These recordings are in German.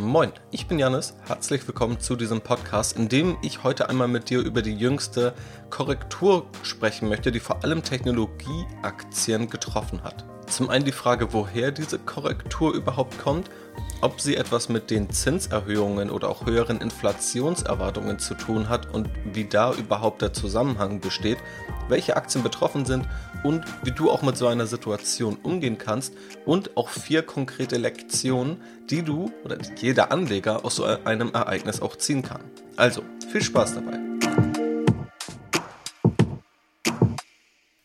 Moin, ich bin Janis. Herzlich willkommen zu diesem Podcast, in dem ich heute einmal mit dir über die jüngste Korrektur sprechen möchte, die vor allem Technologieaktien getroffen hat. Zum einen die Frage, woher diese Korrektur überhaupt kommt, ob sie etwas mit den Zinserhöhungen oder auch höheren Inflationserwartungen zu tun hat und wie da überhaupt der Zusammenhang besteht, welche Aktien betroffen sind und wie du auch mit so einer Situation umgehen kannst und auch vier konkrete Lektionen, die du oder jeder Anleger aus so einem Ereignis auch ziehen kann. Also, viel Spaß dabei.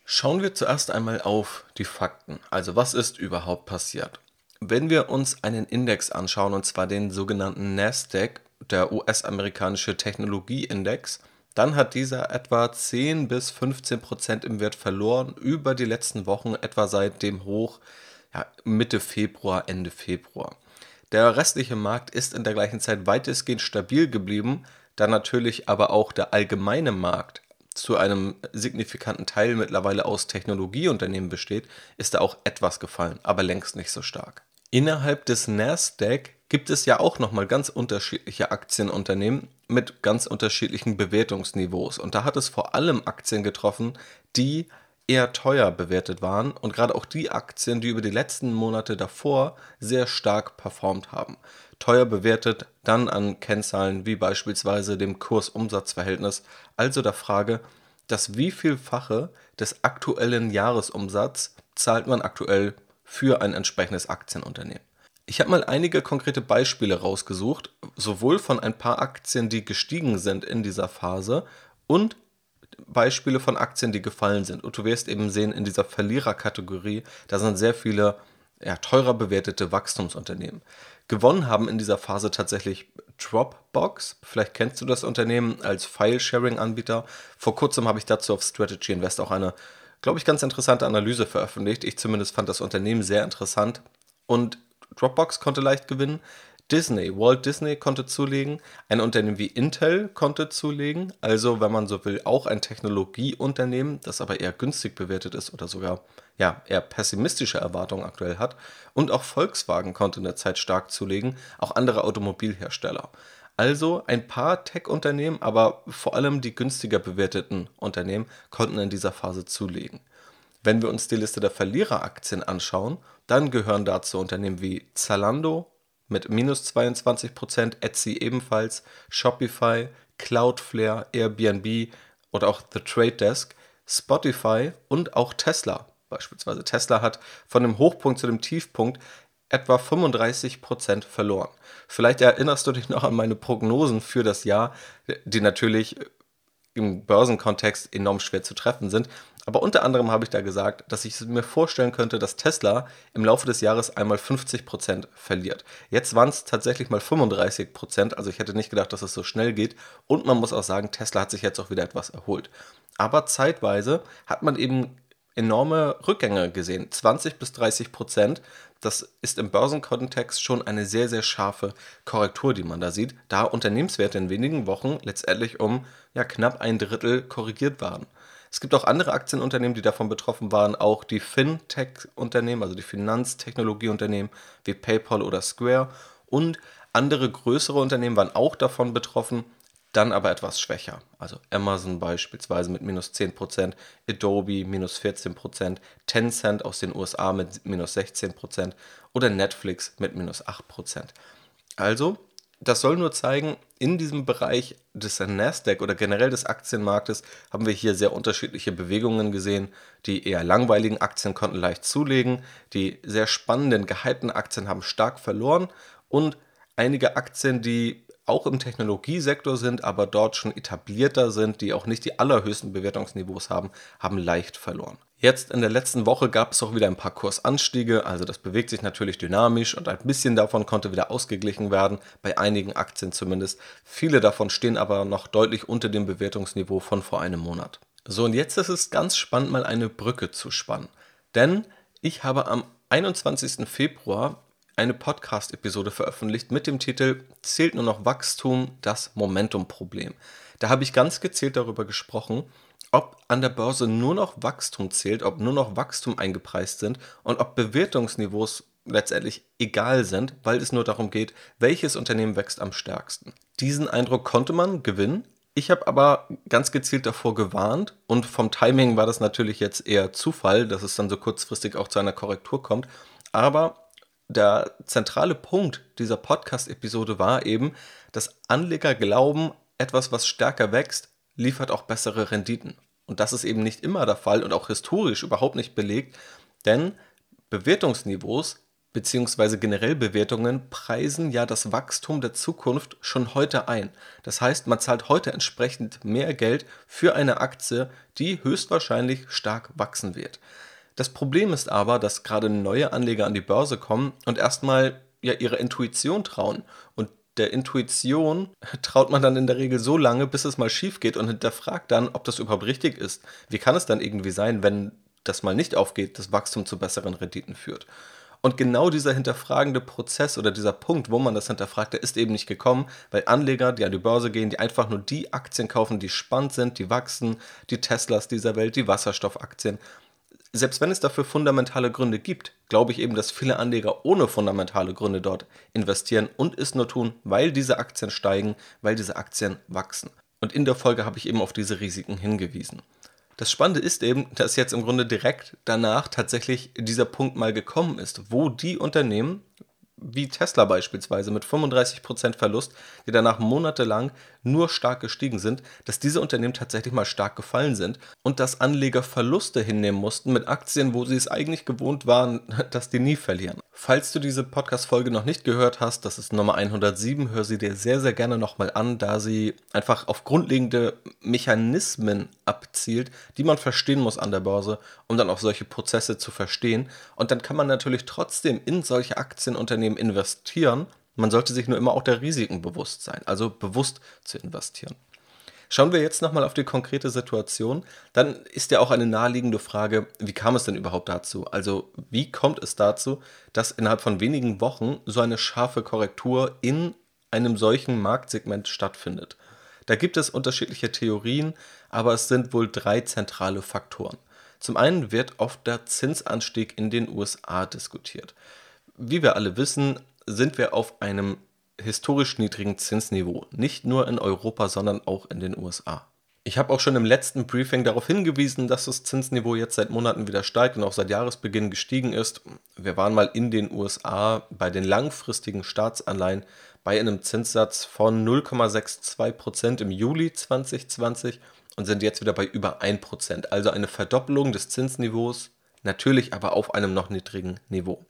Schauen wir zuerst einmal auf die Fakten. Also, was ist überhaupt passiert? Wenn wir uns einen Index anschauen, und zwar den sogenannten Nasdaq, der US-amerikanische Technologieindex, dann hat dieser etwa 10 bis 15 Prozent im Wert verloren über die letzten Wochen, etwa seit dem Hoch ja, Mitte Februar, Ende Februar. Der restliche Markt ist in der gleichen Zeit weitestgehend stabil geblieben, da natürlich aber auch der allgemeine Markt zu einem signifikanten Teil mittlerweile aus Technologieunternehmen besteht, ist er auch etwas gefallen, aber längst nicht so stark. Innerhalb des Nasdaq gibt es ja auch nochmal ganz unterschiedliche Aktienunternehmen mit ganz unterschiedlichen Bewertungsniveaus. Und da hat es vor allem Aktien getroffen, die eher teuer bewertet waren und gerade auch die Aktien, die über die letzten Monate davor sehr stark performt haben. Teuer bewertet dann an Kennzahlen wie beispielsweise dem Kurs-Umsatz-Verhältnis, also der Frage, das wievielfache des aktuellen Jahresumsatz zahlt man aktuell für ein entsprechendes Aktienunternehmen. Ich habe mal einige konkrete Beispiele rausgesucht, sowohl von ein paar Aktien, die gestiegen sind in dieser Phase und Beispiele von Aktien, die gefallen sind. Und du wirst eben sehen, in dieser Verliererkategorie, da sind sehr viele ja, teurer bewertete Wachstumsunternehmen. Gewonnen haben in dieser Phase tatsächlich Dropbox. Vielleicht kennst du das Unternehmen als File-Sharing-Anbieter. Vor kurzem habe ich dazu auf Strategy Invest auch eine glaube ich, ganz interessante Analyse veröffentlicht. Ich zumindest fand das Unternehmen sehr interessant. Und Dropbox konnte leicht gewinnen. Disney, Walt Disney konnte zulegen, ein Unternehmen wie Intel konnte zulegen, also wenn man so will, auch ein Technologieunternehmen, das aber eher günstig bewertet ist oder sogar ja, eher pessimistische Erwartungen aktuell hat. Und auch Volkswagen konnte in der Zeit stark zulegen, auch andere Automobilhersteller. Also ein paar Tech-Unternehmen, aber vor allem die günstiger bewerteten Unternehmen konnten in dieser Phase zulegen. Wenn wir uns die Liste der Verliereraktien anschauen, dann gehören dazu Unternehmen wie Zalando mit minus 22%, Etsy ebenfalls, Shopify, Cloudflare, Airbnb oder auch The Trade Desk, Spotify und auch Tesla. Beispielsweise Tesla hat von dem Hochpunkt zu dem Tiefpunkt etwa 35% verloren. Vielleicht erinnerst du dich noch an meine Prognosen für das Jahr, die natürlich im Börsenkontext enorm schwer zu treffen sind. Aber unter anderem habe ich da gesagt, dass ich mir vorstellen könnte, dass Tesla im Laufe des Jahres einmal 50% verliert. Jetzt waren es tatsächlich mal 35%, also ich hätte nicht gedacht, dass es so schnell geht. Und man muss auch sagen, Tesla hat sich jetzt auch wieder etwas erholt. Aber zeitweise hat man eben enorme Rückgänge gesehen, 20 bis 30 Prozent. Das ist im Börsenkontext schon eine sehr, sehr scharfe Korrektur, die man da sieht, da Unternehmenswerte in wenigen Wochen letztendlich um ja, knapp ein Drittel korrigiert waren. Es gibt auch andere Aktienunternehmen, die davon betroffen waren, auch die Fintech-Unternehmen, also die Finanztechnologieunternehmen wie PayPal oder Square und andere größere Unternehmen waren auch davon betroffen, dann aber etwas schwächer. Also Amazon beispielsweise mit minus 10%, Adobe minus 14%, Tencent aus den USA mit minus 16% oder Netflix mit minus 8%. Also, das soll nur zeigen, in diesem Bereich des Nasdaq oder generell des Aktienmarktes haben wir hier sehr unterschiedliche Bewegungen gesehen. Die eher langweiligen Aktien konnten leicht zulegen, die sehr spannenden, gehypten Aktien haben stark verloren und einige Aktien, die auch im Technologiesektor sind, aber dort schon etablierter sind, die auch nicht die allerhöchsten Bewertungsniveaus haben, haben leicht verloren. Jetzt in der letzten Woche gab es auch wieder ein paar Kursanstiege, also das bewegt sich natürlich dynamisch und ein bisschen davon konnte wieder ausgeglichen werden, bei einigen Aktien zumindest. Viele davon stehen aber noch deutlich unter dem Bewertungsniveau von vor einem Monat. So, und jetzt ist es ganz spannend, mal eine Brücke zu spannen. Denn ich habe am 21. Februar eine Podcast-Episode veröffentlicht mit dem Titel Zählt nur noch Wachstum, das Momentum-Problem. Da habe ich ganz gezielt darüber gesprochen, ob an der Börse nur noch Wachstum zählt, ob nur noch Wachstum eingepreist sind und ob Bewertungsniveaus letztendlich egal sind, weil es nur darum geht, welches Unternehmen wächst am stärksten. Diesen Eindruck konnte man gewinnen. Ich habe aber ganz gezielt davor gewarnt und vom Timing war das natürlich jetzt eher Zufall, dass es dann so kurzfristig auch zu einer Korrektur kommt. Aber der zentrale Punkt dieser Podcast-Episode war eben, dass Anleger glauben, etwas, was stärker wächst, liefert auch bessere Renditen. Und das ist eben nicht immer der Fall und auch historisch überhaupt nicht belegt, denn Bewertungsniveaus bzw. generell Bewertungen preisen ja das Wachstum der Zukunft schon heute ein. Das heißt, man zahlt heute entsprechend mehr Geld für eine Aktie, die höchstwahrscheinlich stark wachsen wird. Das Problem ist aber, dass gerade neue Anleger an die Börse kommen und erstmal ja ihrer Intuition trauen. Und der Intuition traut man dann in der Regel so lange, bis es mal schief geht und hinterfragt dann, ob das überhaupt richtig ist. Wie kann es dann irgendwie sein, wenn das mal nicht aufgeht, das Wachstum zu besseren Renditen führt? Und genau dieser hinterfragende Prozess oder dieser Punkt, wo man das hinterfragt, der ist eben nicht gekommen, weil Anleger, die an die Börse gehen, die einfach nur die Aktien kaufen, die spannend sind, die wachsen, die Teslas dieser Welt, die Wasserstoffaktien, selbst wenn es dafür fundamentale Gründe gibt, glaube ich eben, dass viele Anleger ohne fundamentale Gründe dort investieren und es nur tun, weil diese Aktien steigen, weil diese Aktien wachsen. Und in der Folge habe ich eben auf diese Risiken hingewiesen. Das Spannende ist eben, dass jetzt im Grunde direkt danach tatsächlich dieser Punkt mal gekommen ist, wo die Unternehmen, wie Tesla beispielsweise mit 35% Verlust, die danach monatelang nur stark gestiegen sind, dass diese Unternehmen tatsächlich mal stark gefallen sind und dass Anleger Verluste hinnehmen mussten mit Aktien, wo sie es eigentlich gewohnt waren, dass die nie verlieren. Falls du diese Podcast-Folge noch nicht gehört hast, das ist Nummer 107, hör sie dir sehr, sehr gerne nochmal an, da sie einfach auf grundlegende Mechanismen abzielt, die man verstehen muss an der Börse, um dann auch solche Prozesse zu verstehen. Und dann kann man natürlich trotzdem in solche Aktienunternehmen investieren, man sollte sich nur immer auch der Risiken bewusst sein, also bewusst zu investieren. Schauen wir jetzt nochmal auf die konkrete Situation, dann ist ja auch eine naheliegende Frage, wie kam es denn überhaupt dazu? Also wie kommt es dazu, dass innerhalb von wenigen Wochen so eine scharfe Korrektur in einem solchen Marktsegment stattfindet? Da gibt es unterschiedliche Theorien, aber es sind wohl drei zentrale Faktoren. Zum einen wird oft der Zinsanstieg in den USA diskutiert. Wie wir alle wissen, sind wir auf einem historisch niedrigen Zinsniveau, nicht nur in Europa, sondern auch in den USA. Ich habe auch schon im letzten Briefing darauf hingewiesen, dass das Zinsniveau jetzt seit Monaten wieder steigt und auch seit Jahresbeginn gestiegen ist. Wir waren mal in den USA bei den langfristigen Staatsanleihen bei einem Zinssatz von 0,62% im Juli 2020 und sind jetzt wieder bei über 1%. Also eine Verdoppelung des Zinsniveaus, natürlich aber auf einem noch niedrigen Niveau.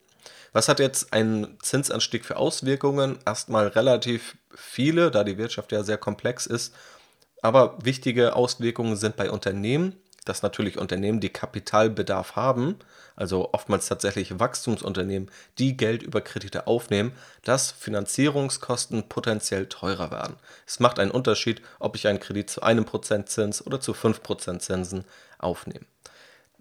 Was hat jetzt ein Zinsanstieg für Auswirkungen? Erstmal relativ viele, da die Wirtschaft ja sehr komplex ist. Aber wichtige Auswirkungen sind bei Unternehmen, dass natürlich Unternehmen, die Kapitalbedarf haben, also oftmals tatsächlich Wachstumsunternehmen, die Geld über Kredite aufnehmen, dass Finanzierungskosten potenziell teurer werden. Es macht einen Unterschied, ob ich einen Kredit zu einem Prozent Zins oder zu 5% Zinsen aufnehme.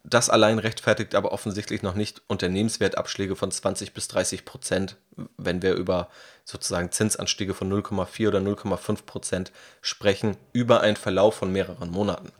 Das allein rechtfertigt aber offensichtlich noch nicht Unternehmenswertabschläge von 20 bis 30 Prozent, wenn wir über sozusagen Zinsanstiege von 0,4 oder 0,5 Prozent sprechen, über einen Verlauf von mehreren Monaten.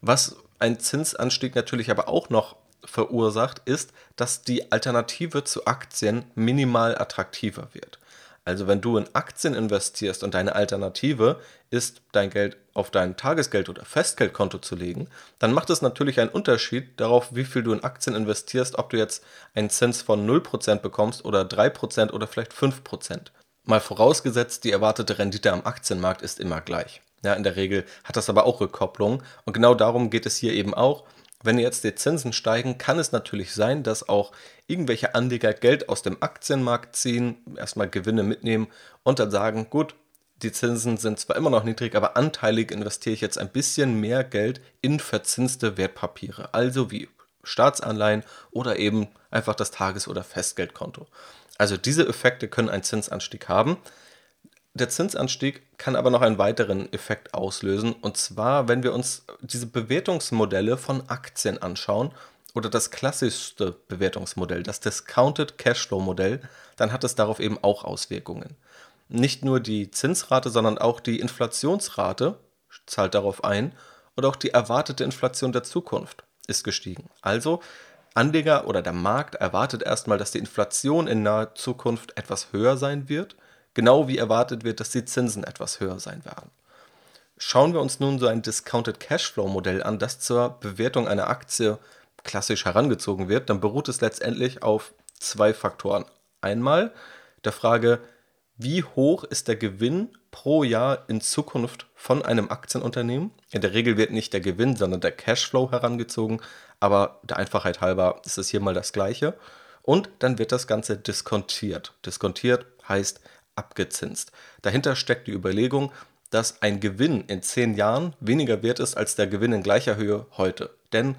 Was ein Zinsanstieg natürlich aber auch noch verursacht, ist, dass die Alternative zu Aktien minimal attraktiver wird. Also wenn du in Aktien investierst und deine Alternative ist, dein Geld auf dein Tagesgeld- oder Festgeldkonto zu legen, dann macht es natürlich einen Unterschied darauf, wie viel du in Aktien investierst, ob du jetzt einen Zins von 0% bekommst oder 3% oder vielleicht 5%. Mal vorausgesetzt, die erwartete Rendite am Aktienmarkt ist immer gleich. Ja, in der Regel hat das aber auch Rückkopplung und genau darum geht es hier eben auch. Wenn jetzt die Zinsen steigen, kann es natürlich sein, dass auch irgendwelche Anleger Geld aus dem Aktienmarkt ziehen, erstmal Gewinne mitnehmen und dann sagen, gut, die Zinsen sind zwar immer noch niedrig, aber anteilig investiere ich jetzt ein bisschen mehr Geld in verzinste Wertpapiere, also wie Staatsanleihen oder eben einfach das Tages- oder Festgeldkonto. Also diese Effekte können einen Zinsanstieg haben. Der Zinsanstieg kann aber noch einen weiteren Effekt auslösen, und zwar, wenn wir uns diese Bewertungsmodelle von Aktien anschauen oder das klassischste Bewertungsmodell, das Discounted Cashflow Modell, dann hat es darauf eben auch Auswirkungen. Nicht nur die Zinsrate, sondern auch die Inflationsrate zahlt darauf ein und auch die erwartete Inflation der Zukunft ist gestiegen. Also Anleger oder der Markt erwartet erstmal, dass die Inflation in naher Zukunft etwas höher sein wird, genau wie erwartet wird, dass die Zinsen etwas höher sein werden. Schauen wir uns nun so ein Discounted Cashflow Modell an, das zur Bewertung einer Aktie klassisch herangezogen wird, dann beruht es letztendlich auf zwei Faktoren. Einmal der Frage, wie hoch ist der Gewinn pro Jahr in Zukunft von einem Aktienunternehmen? In der Regel wird nicht der Gewinn, sondern der Cashflow herangezogen, aber der Einfachheit halber ist es hier mal das gleiche. Und dann wird das Ganze diskontiert. Diskontiert heißt abgezinst. Dahinter steckt die Überlegung, dass ein Gewinn in 10 Jahren weniger wert ist als der Gewinn in gleicher Höhe heute. Denn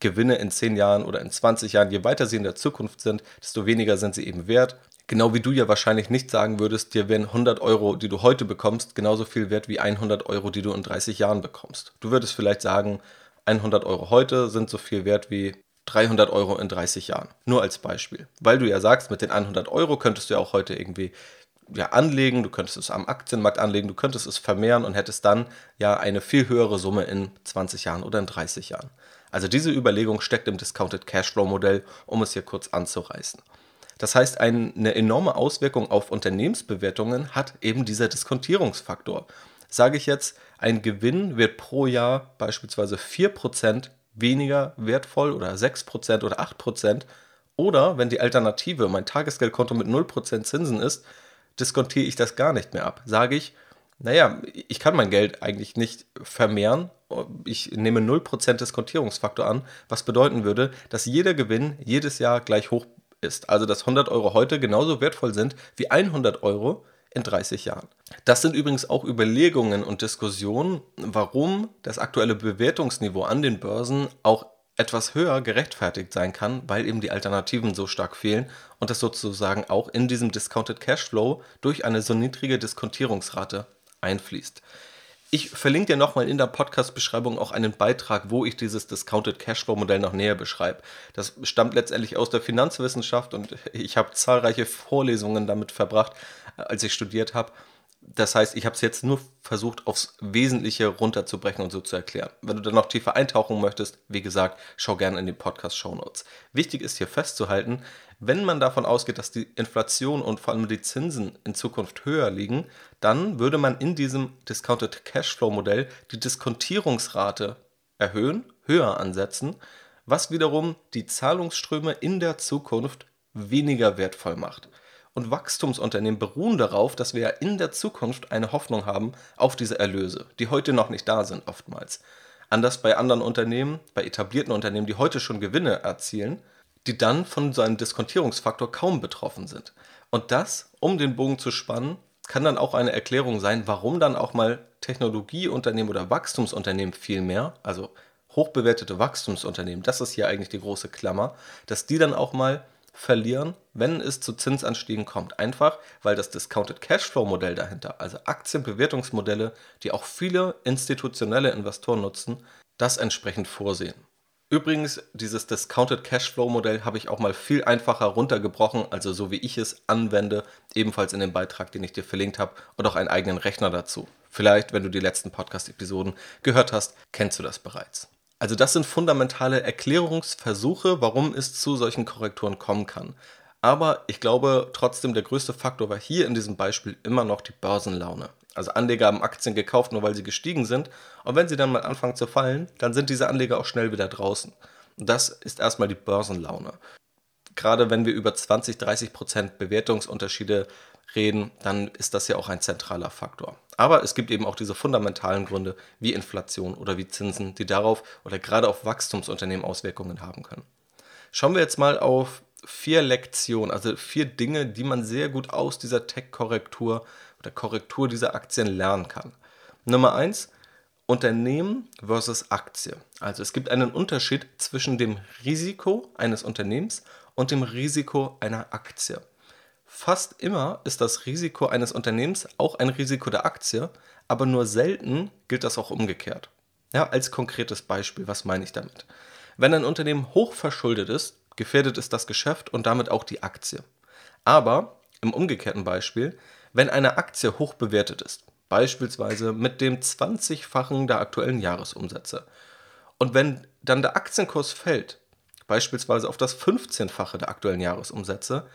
Gewinne in 10 Jahren oder in 20 Jahren, je weiter sie in der Zukunft sind, desto weniger sind sie eben wert. Genau wie du ja wahrscheinlich nicht sagen würdest, dir wären 100 Euro, die du heute bekommst, genauso viel wert wie 100 Euro, die du in 30 Jahren bekommst. Du würdest vielleicht sagen, 100 Euro heute sind so viel wert wie 300 Euro in 30 Jahren. Nur als Beispiel. Weil du ja sagst, mit den 100 Euro könntest du ja auch heute irgendwie ja, anlegen, du könntest es am Aktienmarkt anlegen, du könntest es vermehren und hättest dann ja eine viel höhere Summe in 20 Jahren oder in 30 Jahren. Also diese Überlegung steckt im Discounted Cashflow Modell, um es hier kurz anzureißen. Das heißt, eine enorme Auswirkung auf Unternehmensbewertungen hat eben dieser Diskontierungsfaktor. Sage ich jetzt, ein Gewinn wird pro Jahr beispielsweise 4% weniger wertvoll oder 6% oder 8%, oder wenn die Alternative mein Tagesgeldkonto mit 0% Zinsen ist, diskontiere ich das gar nicht mehr ab. Sage ich, naja, ich kann mein Geld eigentlich nicht vermehren. Ich nehme 0% Diskontierungsfaktor an, was bedeuten würde, dass jeder Gewinn jedes Jahr gleich hoch ist. Also dass 100 Euro heute genauso wertvoll sind wie 100 Euro in 30 Jahren. Das sind übrigens auch Überlegungen und Diskussionen, warum das aktuelle Bewertungsniveau an den Börsen auch etwas höher gerechtfertigt sein kann, weil eben die Alternativen so stark fehlen und das sozusagen auch in diesem Discounted Cashflow durch eine so niedrige Diskontierungsrate einfließt. Ich verlinke dir nochmal in der Podcast-Beschreibung auch einen Beitrag, wo ich dieses Discounted Cashflow-Modell noch näher beschreibe. Das stammt letztendlich aus der Finanzwissenschaft und ich habe zahlreiche Vorlesungen damit verbracht, als ich studiert habe. Das heißt, ich habe es jetzt nur versucht, aufs Wesentliche runterzubrechen und so zu erklären. Wenn du dann noch tiefer eintauchen möchtest, wie gesagt, schau gerne in die Podcast-Show Notes. Wichtig ist hier festzuhalten, wenn man davon ausgeht, dass die Inflation und vor allem die Zinsen in Zukunft höher liegen, dann würde man in diesem Discounted Cashflow Modell die Diskontierungsrate erhöhen, höher ansetzen, was wiederum die Zahlungsströme in der Zukunft weniger wertvoll macht. Und Wachstumsunternehmen beruhen darauf, dass wir in der Zukunft eine Hoffnung haben auf diese Erlöse, die heute noch nicht da sind oftmals. Anders bei anderen Unternehmen, bei etablierten Unternehmen, die heute schon Gewinne erzielen, die dann von so einem Diskontierungsfaktor kaum betroffen sind. Und das, um den Bogen zu spannen, kann dann auch eine Erklärung sein, warum dann auch mal Technologieunternehmen oder Wachstumsunternehmen viel mehr, also hochbewertete Wachstumsunternehmen, das ist hier eigentlich die große Klammer, dass die dann auch mal verlieren, wenn es zu Zinsanstiegen kommt. Einfach, weil das Discounted Cashflow Modell dahinter, also Aktienbewertungsmodelle, die auch viele institutionelle Investoren nutzen, das entsprechend vorsehen. Übrigens, dieses Discounted Cashflow Modell habe ich auch mal viel einfacher runtergebrochen, also so wie ich es anwende, ebenfalls in dem Beitrag, den ich dir verlinkt habe und auch einen eigenen Rechner dazu. Vielleicht, wenn du die letzten Podcast-Episoden gehört hast, kennst du das bereits. Also das sind fundamentale Erklärungsversuche, warum es zu solchen Korrekturen kommen kann. Aber ich glaube trotzdem, der größte Faktor war hier in diesem Beispiel immer noch die Börsenlaune. Also Anleger haben Aktien gekauft, nur weil sie gestiegen sind. Und wenn sie dann mal anfangen zu fallen, dann sind diese Anleger auch schnell wieder draußen. Und das ist erstmal die Börsenlaune. Gerade wenn wir über 20, 30 Prozent Bewertungsunterschiede reden, dann ist das ja auch ein zentraler Faktor. Aber es gibt eben auch diese fundamentalen Gründe wie Inflation oder wie Zinsen, die darauf oder gerade auf Wachstumsunternehmen Auswirkungen haben können. Schauen wir jetzt mal auf vier Lektionen, also vier Dinge, die man sehr gut aus dieser Tech-Korrektur oder Korrektur dieser Aktien lernen kann. Nummer eins, Unternehmen versus Aktie. Also es gibt einen Unterschied zwischen dem Risiko eines Unternehmens und dem Risiko einer Aktie. Fast immer ist das Risiko eines Unternehmens auch ein Risiko der Aktie, aber nur selten gilt das auch umgekehrt. Ja, als konkretes Beispiel, was meine ich damit? Wenn ein Unternehmen hoch verschuldet ist, gefährdet es das Geschäft und damit auch die Aktie. Aber im umgekehrten Beispiel, wenn eine Aktie hoch bewertet ist, beispielsweise mit dem 20-fachen der aktuellen Jahresumsätze, und wenn dann der Aktienkurs fällt, beispielsweise auf das 15-fache der aktuellen Jahresumsätze,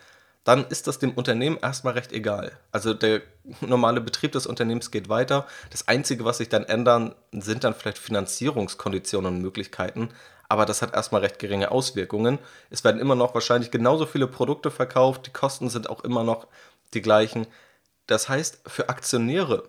dann ist das dem Unternehmen erstmal recht egal. Also der normale Betrieb des Unternehmens geht weiter. Das Einzige, was sich dann ändern, sind dann vielleicht Finanzierungskonditionen und Möglichkeiten. Aber das hat erstmal recht geringe Auswirkungen. Es werden immer noch wahrscheinlich genauso viele Produkte verkauft. Die Kosten sind auch immer noch die gleichen. Das heißt, für Aktionäre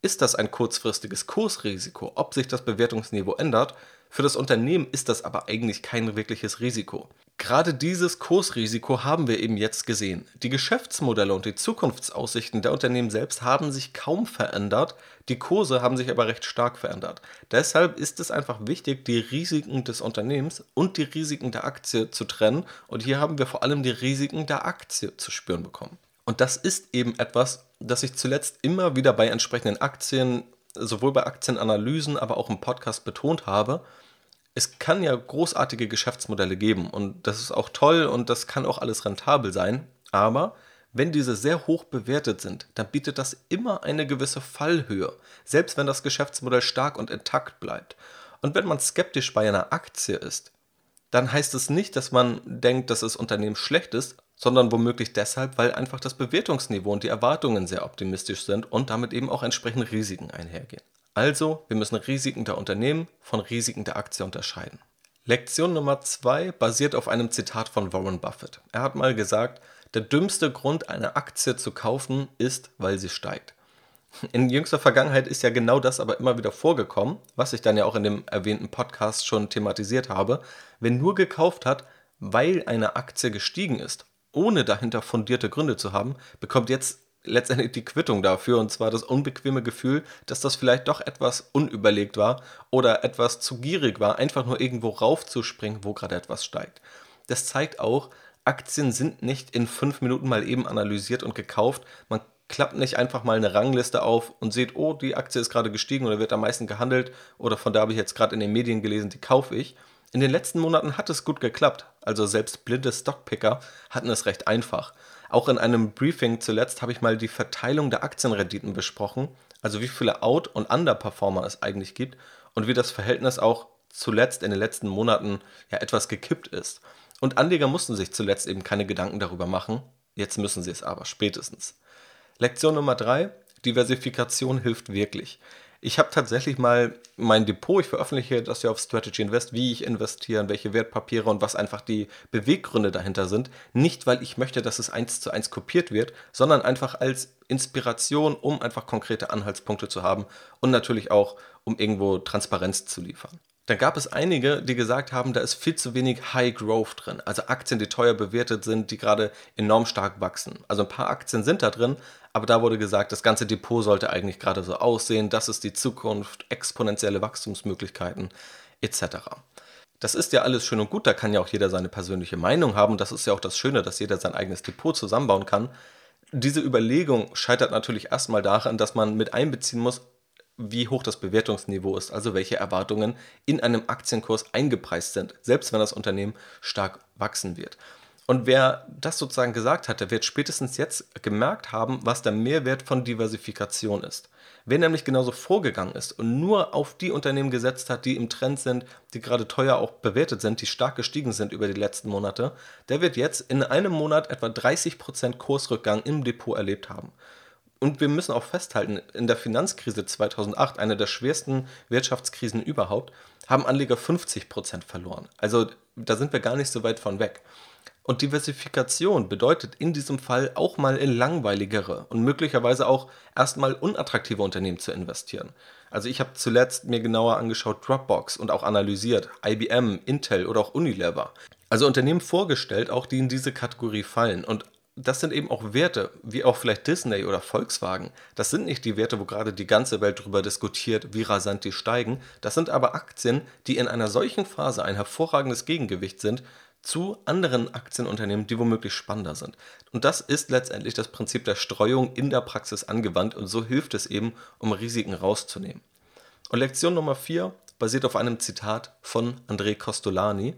ist das ein kurzfristiges Kursrisiko, ob sich das Bewertungsniveau ändert. Für das Unternehmen ist das aber eigentlich kein wirkliches Risiko. Gerade dieses Kursrisiko haben wir eben jetzt gesehen. Die Geschäftsmodelle und die Zukunftsaussichten der Unternehmen selbst haben sich kaum verändert, die Kurse haben sich aber recht stark verändert. Deshalb ist es einfach wichtig, die Risiken des Unternehmens und die Risiken der Aktie zu trennen und hier haben wir vor allem die Risiken der Aktie zu spüren bekommen. Und das ist eben etwas, das ich zuletzt immer wieder bei entsprechenden Aktien, sowohl bei Aktienanalysen, aber auch im Podcast betont habe, es kann ja großartige Geschäftsmodelle geben und das ist auch toll und das kann auch alles rentabel sein, aber wenn diese sehr hoch bewertet sind, dann bietet das immer eine gewisse Fallhöhe, selbst wenn das Geschäftsmodell stark und intakt bleibt. Und wenn man skeptisch bei einer Aktie ist, dann heißt es nicht, dass man denkt, dass das Unternehmen schlecht ist, sondern womöglich deshalb, weil einfach das Bewertungsniveau und die Erwartungen sehr optimistisch sind und damit eben auch entsprechende Risiken einhergehen. Also, wir müssen Risiken der Unternehmen von Risiken der Aktie unterscheiden. Lektion Nummer 2 basiert auf einem Zitat von Warren Buffett. Er hat mal gesagt, der dümmste Grund, eine Aktie zu kaufen, ist, weil sie steigt. In jüngster Vergangenheit ist ja genau das aber immer wieder vorgekommen, was ich dann ja auch in dem erwähnten Podcast schon thematisiert habe. Wenn nur gekauft hat, weil eine Aktie gestiegen ist, ohne dahinter fundierte Gründe zu haben, bekommt jetzt letztendlich die Quittung dafür, und zwar das unbequeme Gefühl, dass das vielleicht doch etwas unüberlegt war oder etwas zu gierig war, einfach nur irgendwo raufzuspringen, wo gerade etwas steigt. Das zeigt auch, Aktien sind nicht in fünf Minuten mal eben analysiert und gekauft. Man klappt nicht einfach mal eine Rangliste auf und sieht, oh, die Aktie ist gerade gestiegen oder wird am meisten gehandelt oder von da habe ich jetzt gerade in den Medien gelesen, die kaufe ich. In den letzten Monaten hat es gut geklappt, also selbst blinde Stockpicker hatten es recht einfach. Auch in einem Briefing zuletzt habe ich mal die Verteilung der Aktienrenditen besprochen, also wie viele Out- und Underperformer es eigentlich gibt und wie das Verhältnis auch zuletzt in den letzten Monaten ja etwas gekippt ist. Und Anleger mussten sich zuletzt eben keine Gedanken darüber machen, jetzt müssen sie es aber spätestens. Lektion Nummer 3, Diversifikation hilft wirklich. Ich habe tatsächlich mal mein Depot, ich veröffentliche das ja auf Strategy Invest, wie ich investiere, welche Wertpapiere und was einfach die Beweggründe dahinter sind. Nicht, weil ich möchte, dass es eins zu eins kopiert wird, sondern einfach als Inspiration, um einfach konkrete Anhaltspunkte zu haben und natürlich auch, um irgendwo Transparenz zu liefern. Dann gab es einige, die gesagt haben, da ist viel zu wenig High Growth drin. Also Aktien, die teuer bewertet sind, die gerade enorm stark wachsen. Also ein paar Aktien sind da drin, aber da wurde gesagt, das ganze Depot sollte eigentlich gerade so aussehen. Das ist die Zukunft, exponentielle Wachstumsmöglichkeiten etc. Das ist ja alles schön und gut, da kann ja auch jeder seine persönliche Meinung haben. Das ist ja auch das Schöne, dass jeder sein eigenes Depot zusammenbauen kann. Diese Überlegung scheitert natürlich erstmal daran, dass man mit einbeziehen muss, wie hoch das Bewertungsniveau ist, also welche Erwartungen in einem Aktienkurs eingepreist sind, selbst wenn das Unternehmen stark wachsen wird. Und wer das sozusagen gesagt hat, der wird spätestens jetzt gemerkt haben, was der Mehrwert von Diversifikation ist. Wer nämlich genauso vorgegangen ist und nur auf die Unternehmen gesetzt hat, die im Trend sind, die gerade teuer auch bewertet sind, die stark gestiegen sind über die letzten Monate, der wird jetzt in einem Monat etwa 30% Kursrückgang im Depot erlebt haben. Und wir müssen auch festhalten, in der Finanzkrise 2008, einer der schwersten Wirtschaftskrisen überhaupt, haben Anleger 50% verloren. Also da sind wir gar nicht so weit von weg. Und Diversifikation bedeutet in diesem Fall auch mal in langweiligere und möglicherweise auch erstmal unattraktive Unternehmen zu investieren. Also ich habe zuletzt mir genauer angeschaut Dropbox und auch analysiert IBM, Intel oder auch Unilever. Also Unternehmen vorgestellt, auch die in diese Kategorie fallen. Und das sind eben auch Werte, wie auch vielleicht Disney oder Volkswagen. Das sind nicht die Werte, wo gerade die ganze Welt darüber diskutiert, wie rasant die steigen. Das sind aber Aktien, die in einer solchen Phase ein hervorragendes Gegengewicht sind zu anderen Aktienunternehmen, die womöglich spannender sind. Und das ist letztendlich das Prinzip der Streuung in der Praxis angewandt und so hilft es eben, um Risiken rauszunehmen. Und Lektion Nummer 4 basiert auf einem Zitat von André Costolani.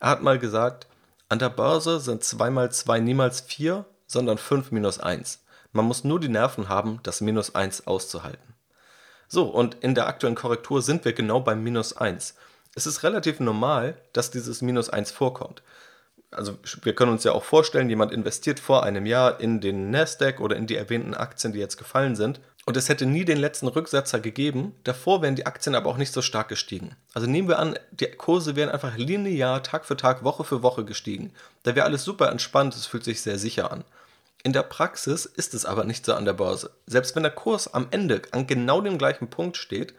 Er hat mal gesagt, an der Börse sind 2 mal 2 niemals 4, sondern 5 minus 1. Man muss nur die Nerven haben, das minus 1 auszuhalten. So, und in der aktuellen Korrektur sind wir genau beim minus 1. Es ist relativ normal, dass dieses Minus 1 vorkommt. Also wir können uns ja auch vorstellen, jemand investiert vor einem Jahr in den Nasdaq oder in die erwähnten Aktien, die jetzt gefallen sind. Und es hätte nie den letzten Rücksetzer gegeben. Davor wären die Aktien aber auch nicht so stark gestiegen. Also nehmen wir an, die Kurse wären einfach linear Tag für Tag, Woche für Woche gestiegen. Da wäre alles super entspannt, es fühlt sich sehr sicher an. In der Praxis ist es aber nicht so an der Börse. Selbst wenn der Kurs am Ende an genau dem gleichen Punkt steht,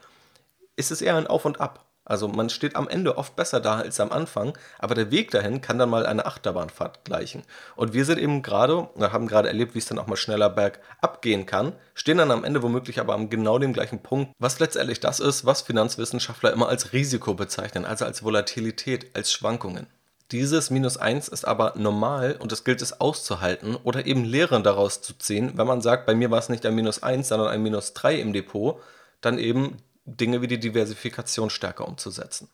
ist es eher ein Auf und Ab. Also man steht am Ende oft besser da als am Anfang, aber der Weg dahin kann dann mal eine Achterbahnfahrt gleichen. Und wir sind eben gerade, haben gerade erlebt, wie es dann auch mal schneller bergab gehen kann, stehen dann am Ende womöglich aber am genau dem gleichen Punkt, was letztendlich das ist, was Finanzwissenschaftler immer als Risiko bezeichnen, also als Volatilität, als Schwankungen. Dieses Minus 1 ist aber normal und es gilt es auszuhalten oder eben Lehren daraus zu ziehen, wenn man sagt, bei mir war es nicht ein Minus 1, sondern ein Minus 3 im Depot, dann eben Dinge wie die Diversifikation stärker umzusetzen.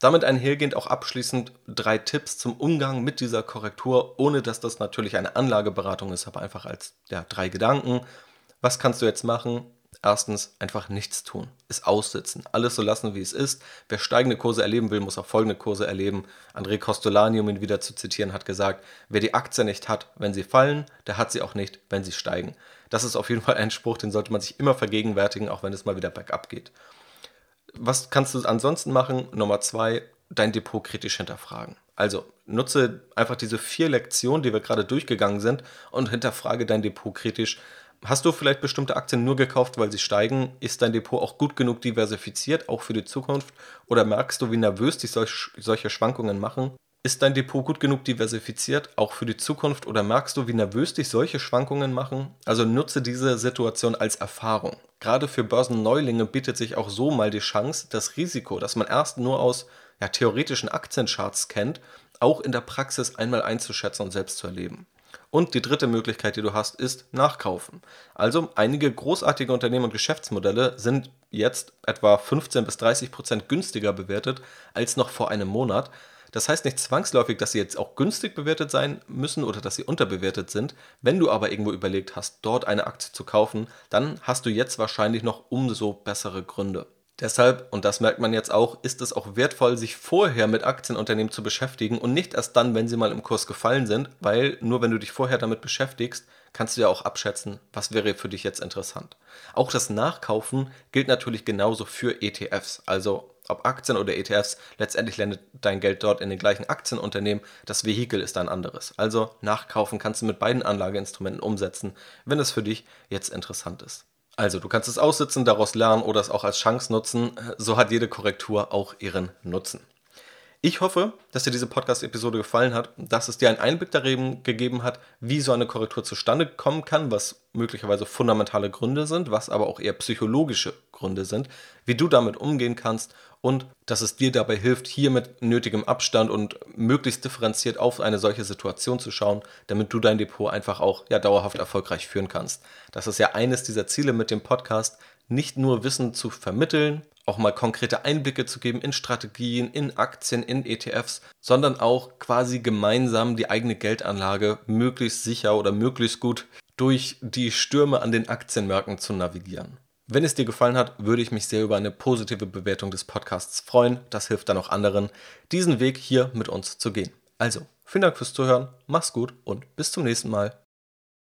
Damit einhergehend auch abschließend drei Tipps zum Umgang mit dieser Korrektur, ohne dass das natürlich eine Anlageberatung ist, aber einfach als ja, drei Gedanken. Was kannst du jetzt machen? Erstens, einfach nichts tun, es aussitzen, alles so lassen, wie es ist. Wer steigende Kurse erleben will, muss auch folgende Kurse erleben. André Costolani, um ihn wieder zu zitieren, hat gesagt, wer die Aktie nicht hat, wenn sie fallen, der hat sie auch nicht, wenn sie steigen. Das ist auf jeden Fall ein Spruch, den sollte man sich immer vergegenwärtigen, auch wenn es mal wieder bergab geht. Was kannst du ansonsten machen? Nummer zwei, dein Depot kritisch hinterfragen. Also nutze einfach diese vier Lektionen, die wir gerade durchgegangen sind, und hinterfrage dein Depot kritisch. Hast du vielleicht bestimmte Aktien nur gekauft, weil sie steigen? Ist dein Depot auch gut genug diversifiziert, auch für die Zukunft? Oder merkst du, wie nervös dich solch, solche Schwankungen machen? Ist dein Depot gut genug diversifiziert, auch für die Zukunft? Oder merkst du, wie nervös dich solche Schwankungen machen? Also nutze diese Situation als Erfahrung. Gerade für Börsenneulinge bietet sich auch so mal die Chance, das Risiko, das man erst nur aus ja, theoretischen Aktiencharts kennt, auch in der Praxis einmal einzuschätzen und selbst zu erleben. Und die dritte Möglichkeit, die du hast, ist Nachkaufen. Also einige großartige Unternehmen und Geschäftsmodelle sind jetzt etwa 15 bis 30 Prozent günstiger bewertet als noch vor einem Monat. Das heißt nicht zwangsläufig, dass sie jetzt auch günstig bewertet sein müssen oder dass sie unterbewertet sind. Wenn du aber irgendwo überlegt hast, dort eine Aktie zu kaufen, dann hast du jetzt wahrscheinlich noch umso bessere Gründe. Deshalb, und das merkt man jetzt auch, ist es auch wertvoll, sich vorher mit Aktienunternehmen zu beschäftigen und nicht erst dann, wenn sie mal im Kurs gefallen sind, weil nur wenn du dich vorher damit beschäftigst, kannst du ja auch abschätzen, was wäre für dich jetzt interessant. Auch das Nachkaufen gilt natürlich genauso für ETFs, also ob Aktien oder ETFs, letztendlich landet dein Geld dort in den gleichen Aktienunternehmen, das Vehikel ist ein anderes. Also nachkaufen kannst du mit beiden Anlageinstrumenten umsetzen, wenn es für dich jetzt interessant ist. Also, du kannst es aussitzen, daraus lernen oder es auch als Chance nutzen. So hat jede Korrektur auch ihren Nutzen. Ich hoffe, dass dir diese Podcast-Episode gefallen hat, dass es dir einen Einblick darin gegeben hat, wie so eine Korrektur zustande kommen kann, was möglicherweise fundamentale Gründe sind, was aber auch eher psychologische Gründe sind, wie du damit umgehen kannst und dass es dir dabei hilft, hier mit nötigem Abstand und möglichst differenziert auf eine solche Situation zu schauen, damit du dein Depot einfach auch ja, dauerhaft erfolgreich führen kannst. Das ist ja eines dieser Ziele mit dem Podcast, nicht nur Wissen zu vermitteln, auch mal konkrete Einblicke zu geben in Strategien, in Aktien, in ETFs, sondern auch quasi gemeinsam die eigene Geldanlage möglichst sicher oder möglichst gut durch die Stürme an den Aktienmärkten zu navigieren. Wenn es dir gefallen hat, würde ich mich sehr über eine positive Bewertung des Podcasts freuen. Das hilft dann auch anderen, diesen Weg hier mit uns zu gehen. Also, vielen Dank fürs Zuhören, mach's gut und bis zum nächsten Mal.